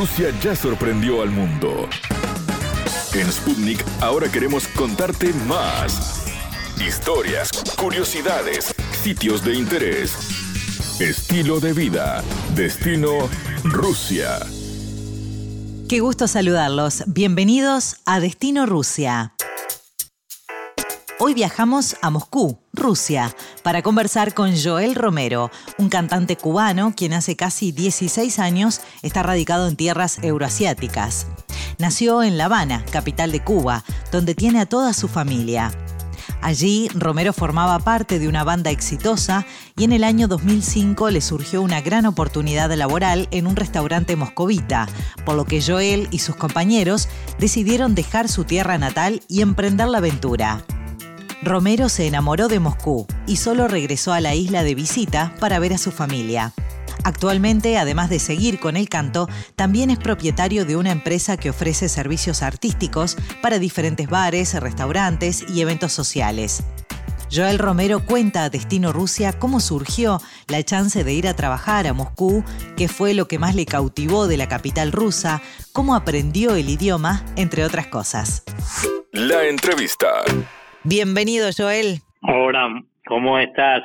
Rusia ya sorprendió al mundo. En Sputnik ahora queremos contarte más. Historias, curiosidades, sitios de interés, estilo de vida, destino Rusia. Qué gusto saludarlos. Bienvenidos a Destino Rusia. Hoy viajamos a Moscú, Rusia, para conversar con Joel Romero, un cantante cubano quien hace casi 16 años está radicado en tierras euroasiáticas. Nació en La Habana, capital de Cuba, donde tiene a toda su familia. Allí, Romero formaba parte de una banda exitosa y en el año 2005 le surgió una gran oportunidad laboral en un restaurante moscovita, por lo que Joel y sus compañeros decidieron dejar su tierra natal y emprender la aventura. Romero se enamoró de Moscú y solo regresó a la isla de visita para ver a su familia. Actualmente, además de seguir con el canto, también es propietario de una empresa que ofrece servicios artísticos para diferentes bares, restaurantes y eventos sociales. Joel Romero cuenta a Destino Rusia cómo surgió la chance de ir a trabajar a Moscú, qué fue lo que más le cautivó de la capital rusa, cómo aprendió el idioma, entre otras cosas. La entrevista. Bienvenido, Joel. Hola, ¿cómo estás?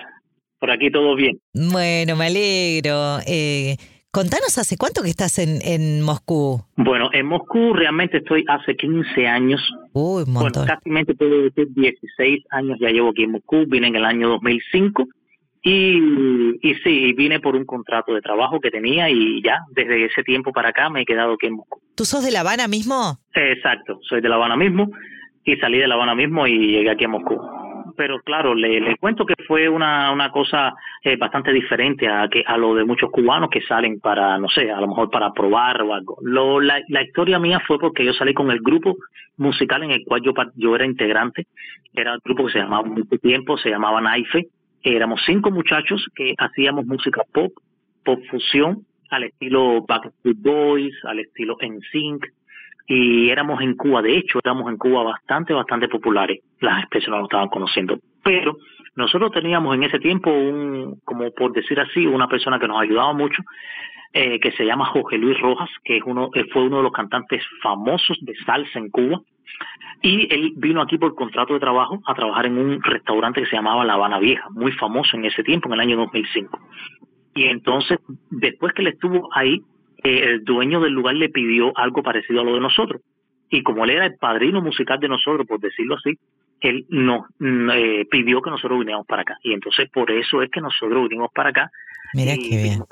Por aquí todo bien. Bueno, me alegro. Eh, contanos, ¿hace cuánto que estás en, en Moscú? Bueno, en Moscú realmente estoy hace 15 años. Uy, un montón. Bueno, casi puedo decir 16 años ya llevo aquí en Moscú. Vine en el año 2005 y, y sí, vine por un contrato de trabajo que tenía y ya, desde ese tiempo para acá me he quedado aquí en Moscú. ¿Tú sos de La Habana mismo? Exacto, soy de La Habana mismo y salí de La Habana mismo y llegué aquí a Moscú. Pero claro, le, cuento que fue una, una cosa eh, bastante diferente a, que, a lo de muchos cubanos que salen para, no sé, a lo mejor para probar o algo. Lo, la, la historia mía fue porque yo salí con el grupo musical en el cual yo, yo era integrante. Era el grupo que se llamaba mucho tiempo, se llamaba Naife. Éramos cinco muchachos que hacíamos música pop, pop fusión, al estilo Backstreet Boys, al estilo NSYNC, y éramos en Cuba, de hecho, éramos en Cuba bastante, bastante populares, las personas lo estaban conociendo, pero nosotros teníamos en ese tiempo un, como por decir así, una persona que nos ayudaba mucho, eh, que se llama Jorge Luis Rojas, que es uno, fue uno de los cantantes famosos de salsa en Cuba, y él vino aquí por contrato de trabajo a trabajar en un restaurante que se llamaba La Habana Vieja, muy famoso en ese tiempo, en el año 2005. Y entonces, después que él estuvo ahí, el dueño del lugar le pidió algo parecido a lo de nosotros. Y como él era el padrino musical de nosotros, por decirlo así, él nos eh, pidió que nosotros viniéramos para acá. Y entonces por eso es que nosotros vinimos para acá. Mira qué bien.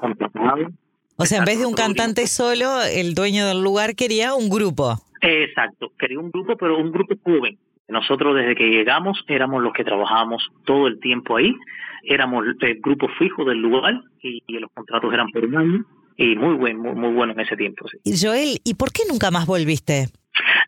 O sea, en vez de un cantante solo, el dueño del lugar quería un grupo. Exacto, quería un grupo, pero un grupo joven. Nosotros desde que llegamos éramos los que trabajábamos todo el tiempo ahí, éramos el grupo fijo del lugar y, y los contratos eran por un año y muy buen, muy, muy bueno en ese tiempo. Sí. Joel, ¿y por qué nunca más volviste?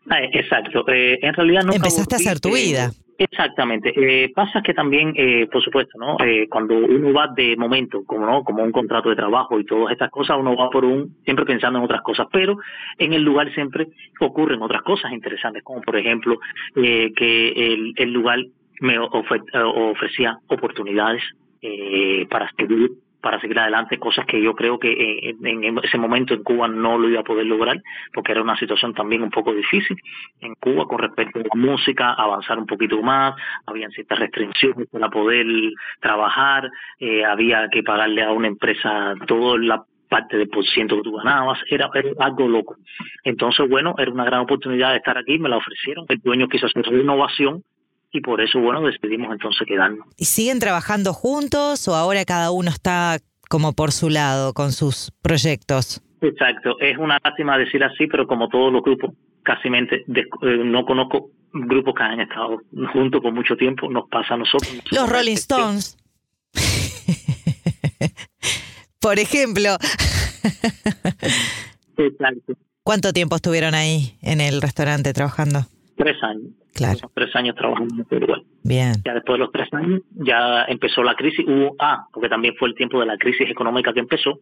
Ah, exacto, eh, en realidad no. Empezaste a hacer tu vida. Exactamente. Eh, pasa que también, eh, por supuesto, ¿no? Eh, cuando uno va de momento, como no, como un contrato de trabajo y todas estas cosas, uno va por un siempre pensando en otras cosas, pero en el lugar siempre ocurren otras cosas interesantes, como por ejemplo eh, que el, el lugar me ofre, ofrecía oportunidades eh, para estudiar para seguir adelante, cosas que yo creo que en, ese momento en Cuba no lo iba a poder lograr, porque era una situación también un poco difícil en Cuba con respecto a la música, avanzar un poquito más, habían ciertas restricciones para poder trabajar, eh, había que pagarle a una empresa toda la parte del por ciento que tú ganabas, era, era, algo loco. Entonces, bueno, era una gran oportunidad de estar aquí, me la ofrecieron, el dueño quiso hacer renovación y por eso, bueno, decidimos entonces quedarnos. ¿Y siguen trabajando juntos o ahora cada uno está como por su lado con sus proyectos? Exacto, es una lástima decir así, pero como todos los grupos, casi mente, eh, no conozco grupos que han estado juntos por mucho tiempo, nos pasa a nosotros. Los Rolling Stones. por ejemplo. Exacto. ¿Cuánto tiempo estuvieron ahí en el restaurante trabajando? Tres años. Claro. tres años trabajando en Uruguay. Bien. Ya después de los tres años, ya empezó la crisis. Hubo, ah, porque también fue el tiempo de la crisis económica que empezó.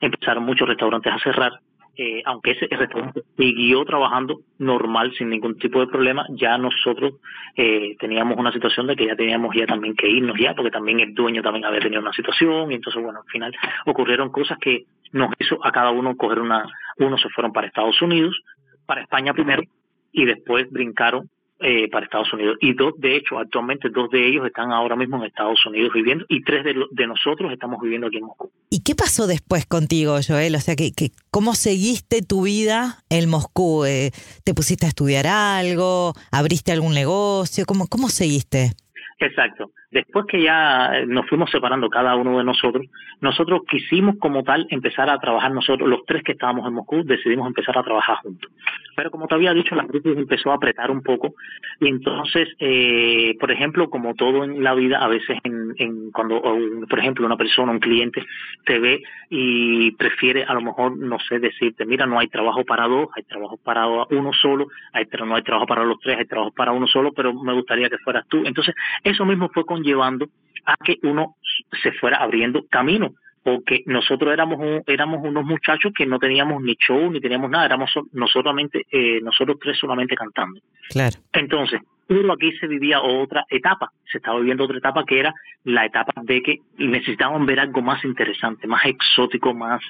Empezaron muchos restaurantes a cerrar. Eh, aunque ese restaurante siguió trabajando normal, sin ningún tipo de problema, ya nosotros eh, teníamos una situación de que ya teníamos ya también que irnos ya, porque también el dueño también había tenido una situación, y entonces, bueno, al final ocurrieron cosas que nos hizo a cada uno coger una, unos se fueron para Estados Unidos, para España primero, y después brincaron eh, para Estados Unidos. Y dos, de hecho, actualmente dos de ellos están ahora mismo en Estados Unidos viviendo y tres de, de nosotros estamos viviendo aquí en Moscú. ¿Y qué pasó después contigo, Joel? O sea, que, que ¿cómo seguiste tu vida en Moscú? Eh, ¿Te pusiste a estudiar algo? ¿Abriste algún negocio? ¿Cómo, cómo seguiste? Exacto. Después que ya nos fuimos separando cada uno de nosotros, nosotros quisimos como tal empezar a trabajar nosotros, los tres que estábamos en Moscú, decidimos empezar a trabajar juntos. Pero como te había dicho, la crisis empezó a apretar un poco y entonces, eh, por ejemplo, como todo en la vida, a veces en, en cuando, por ejemplo, una persona, un cliente te ve y prefiere a lo mejor, no sé, decirte, mira, no hay trabajo para dos, hay trabajo para uno solo, hay, pero no hay trabajo para los tres, hay trabajo para uno solo, pero me gustaría que fueras tú. Entonces, eso mismo fue con llevando a que uno se fuera abriendo camino porque nosotros éramos éramos unos muchachos que no teníamos ni show ni teníamos nada éramos nosotros eh, nosotros tres solamente cantando. Claro. Entonces pero aquí se vivía otra etapa se estaba viviendo otra etapa que era la etapa de que necesitaban ver algo más interesante más exótico más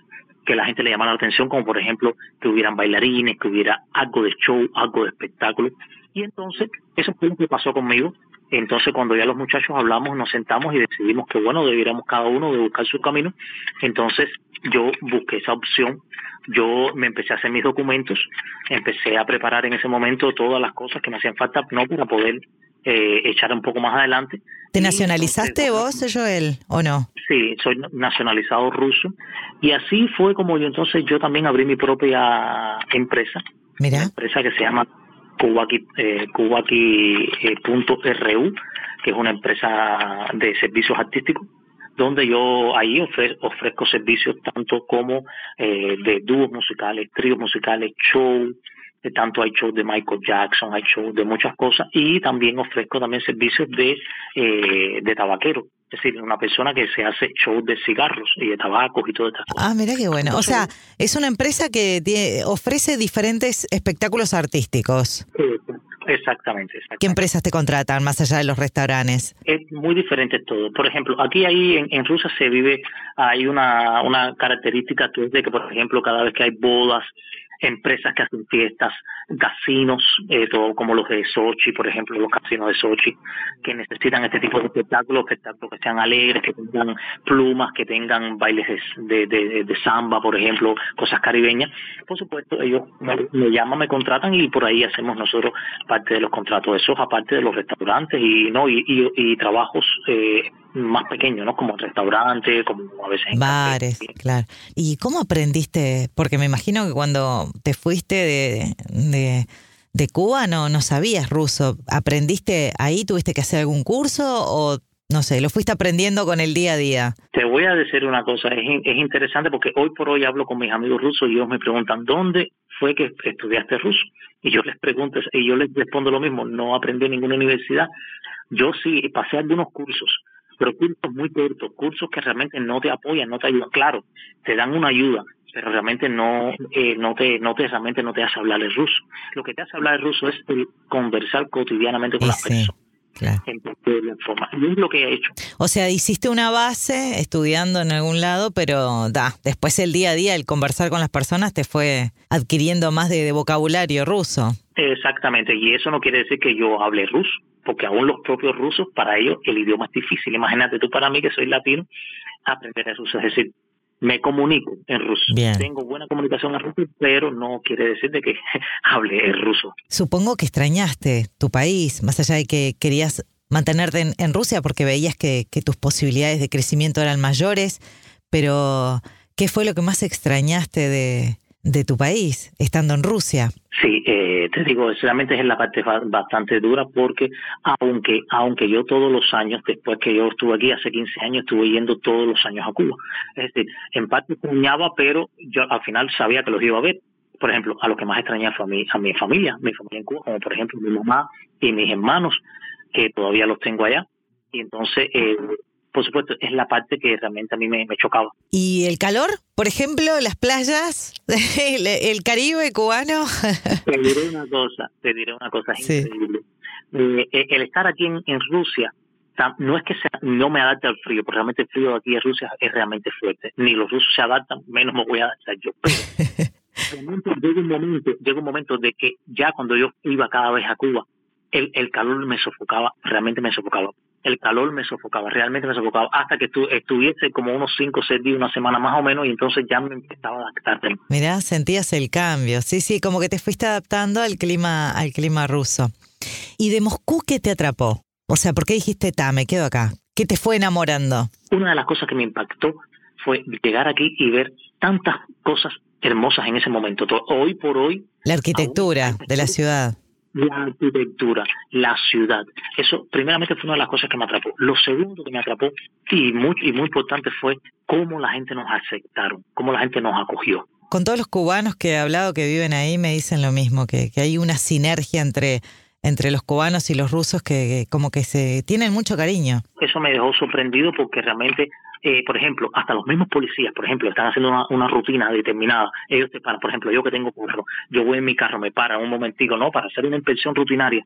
que la gente le llamara la atención como por ejemplo que hubieran bailarines que hubiera algo de show algo de espectáculo. Y entonces eso fue lo que pasó conmigo entonces, cuando ya los muchachos hablamos, nos sentamos y decidimos que, bueno, debiéramos cada uno de buscar su camino. Entonces, yo busqué esa opción. Yo me empecé a hacer mis documentos, empecé a preparar en ese momento todas las cosas que me hacían falta, no para poder eh, echar un poco más adelante. ¿Te nacionalizaste vos, Joel, o no? Sí, soy nacionalizado ruso. Y así fue como yo entonces yo también abrí mi propia empresa. Mira. Una empresa que se llama Cubaqui, eh, eh que es una empresa de servicios artísticos, donde yo ahí ofrezco servicios tanto como eh, de dúos musicales, tríos musicales, show, de tanto hay shows de Michael Jackson, hay shows de muchas cosas y también ofrezco también servicios de, eh, de tabaquero, es decir, una persona que se hace shows de cigarros y de tabacos y todo estas cosas. Ah, mira qué bueno. o sea, es una empresa que ofrece diferentes espectáculos artísticos. Exactamente, ¿Qué empresas te contratan más allá de los restaurantes? Es muy diferente todo. Por ejemplo, aquí ahí en, en Rusia se vive, hay una, una característica que es de que, por ejemplo, cada vez que hay bodas, empresas que hacen fiestas, casinos, eh, todo como los de Sochi, por ejemplo, los casinos de Sochi, que necesitan este tipo de espectáculos, espectáculos que sean alegres, que tengan plumas, que tengan bailes de, samba, por ejemplo, cosas caribeñas. Por supuesto, ellos me, llaman, me contratan y por ahí hacemos nosotros parte de los contratos de esos, aparte de los restaurantes y no y, y, trabajos eh, más pequeños, ¿no? Como restaurantes, como a veces... Bares, claro. ¿Y cómo aprendiste? Porque me imagino que cuando te fuiste de, de, de, Cuba no, no sabías ruso. ¿Aprendiste ahí? ¿Tuviste que hacer algún curso o no sé, lo fuiste aprendiendo con el día a día? Te voy a decir una cosa, es, es interesante porque hoy por hoy hablo con mis amigos rusos y ellos me preguntan, ¿dónde fue que estudiaste ruso? Y yo les pregunto, y yo les respondo lo mismo, no aprendí en ninguna universidad. Yo sí pasé algunos cursos, pero cursos muy cortos, cursos que realmente no te apoyan, no te ayudan. Claro, te dan una ayuda, pero realmente no eh, no te no te realmente no te hace hablar el ruso. Lo que te hace hablar el ruso es el conversar cotidianamente con las personas. Claro. Y es lo que he hecho. O sea, hiciste una base estudiando en algún lado, pero da, después el día a día, el conversar con las personas te fue adquiriendo más de vocabulario ruso. Exactamente, y eso no quiere decir que yo hable ruso porque aún los propios rusos, para ellos el idioma es difícil. Imagínate tú para mí que soy latino, aprender el ruso, es decir, me comunico en ruso. Tengo buena comunicación en ruso, pero no quiere decir de que hable el ruso. Supongo que extrañaste tu país, más allá de que querías mantenerte en, Rusia porque veías que, que tus posibilidades de crecimiento eran mayores, pero ¿qué fue lo que más extrañaste de, de tu país, estando en Rusia. Sí, eh, te digo, realmente es la parte bastante dura porque aunque aunque yo todos los años, después que yo estuve aquí hace 15 años, estuve yendo todos los años a Cuba. Es decir, en parte extrañaba, pero yo al final sabía que los iba a ver. Por ejemplo, a lo que más extrañaba fue a mi, a mi familia, mi familia en Cuba, como por ejemplo mi mamá y mis hermanos, que todavía los tengo allá. Y entonces, eh, por supuesto, es la parte que realmente a mí me, chocaba. ¿Y el calor? Por ejemplo, las playas, el, Caribe cubano. te diré una cosa, te diré una cosa increíble. Eh, eh, el estar aquí en, Rusia, no es que sea, no me adapte al frío, porque realmente el frío aquí en Rusia es realmente fuerte. Ni los rusos se adaptan, menos me voy a adaptar yo. Pero llega un momento, llega un momento de que ya cuando yo iba cada vez a Cuba, el, el calor me sofocaba, realmente me sofocaba. El calor me sofocaba, realmente me sofocaba, hasta que estuviese como unos 5 o 6 días, una semana más o menos, y entonces ya me empezaba a adaptar. Mirá, sentías el cambio, sí, sí, como que te fuiste adaptando al clima, al clima ruso. ¿Y de Moscú qué te atrapó? O sea, ¿por qué dijiste, ta, me quedo acá? ¿Qué te fue enamorando? Una de las cosas que me impactó fue llegar aquí y ver tantas cosas hermosas en ese momento. Hoy por hoy... La arquitectura de la ciudad. La arquitectura, la ciudad. Eso, primeramente, fue una de las cosas que me atrapó. Lo segundo que me atrapó, y muy, y muy importante, fue cómo la gente nos aceptaron, cómo la gente nos acogió. Con todos los cubanos que he hablado que viven ahí, me dicen lo mismo, que, que hay una sinergia entre entre los cubanos y los rusos que, como que se tienen mucho cariño. Eso me dejó sorprendido porque realmente, eh, por ejemplo, hasta los mismos policías, por ejemplo, están haciendo una, rutina determinada. Ellos te paran, por ejemplo, yo que tengo carro, yo voy en mi carro, me paran un momentico, ¿no? Para hacer una inspección rutinaria.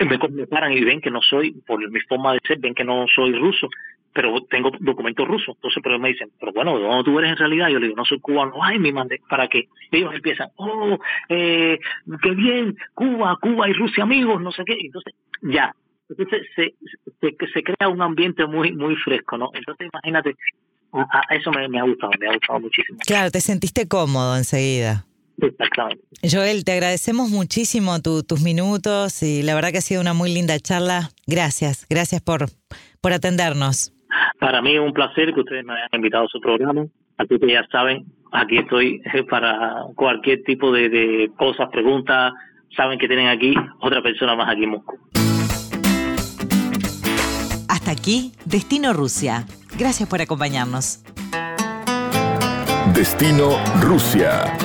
Me, me paran y ven que no soy, por mi forma de ser, ven que no soy ruso pero tengo documentos rusos. Entonces, pero me dicen, pero bueno, ¿de dónde tú eres en realidad? Yo le digo, no soy cubano. Ay, me mandé, para que ellos empiezan, oh, eh, qué bien, Cuba, Cuba y Rusia amigos, no sé qué. Entonces, ya. Entonces, se, se, se crea un ambiente muy, muy fresco, ¿no? Entonces, imagínate, a, eso me, ha gustado, me ha gustado muchísimo. Claro, te sentiste cómodo enseguida. Exactamente. Joel, te agradecemos muchísimo tus minutos y la verdad que ha sido una muy linda charla. Gracias, gracias por, por atendernos. Para mí es un placer que ustedes me hayan invitado a su programa. Así que ya saben, aquí estoy para cualquier tipo de, cosas, preguntas. Saben que tienen aquí otra persona más aquí en Moscú. Aquí, Destino Rusia. Gracias por acompañarnos. Destino Rusia.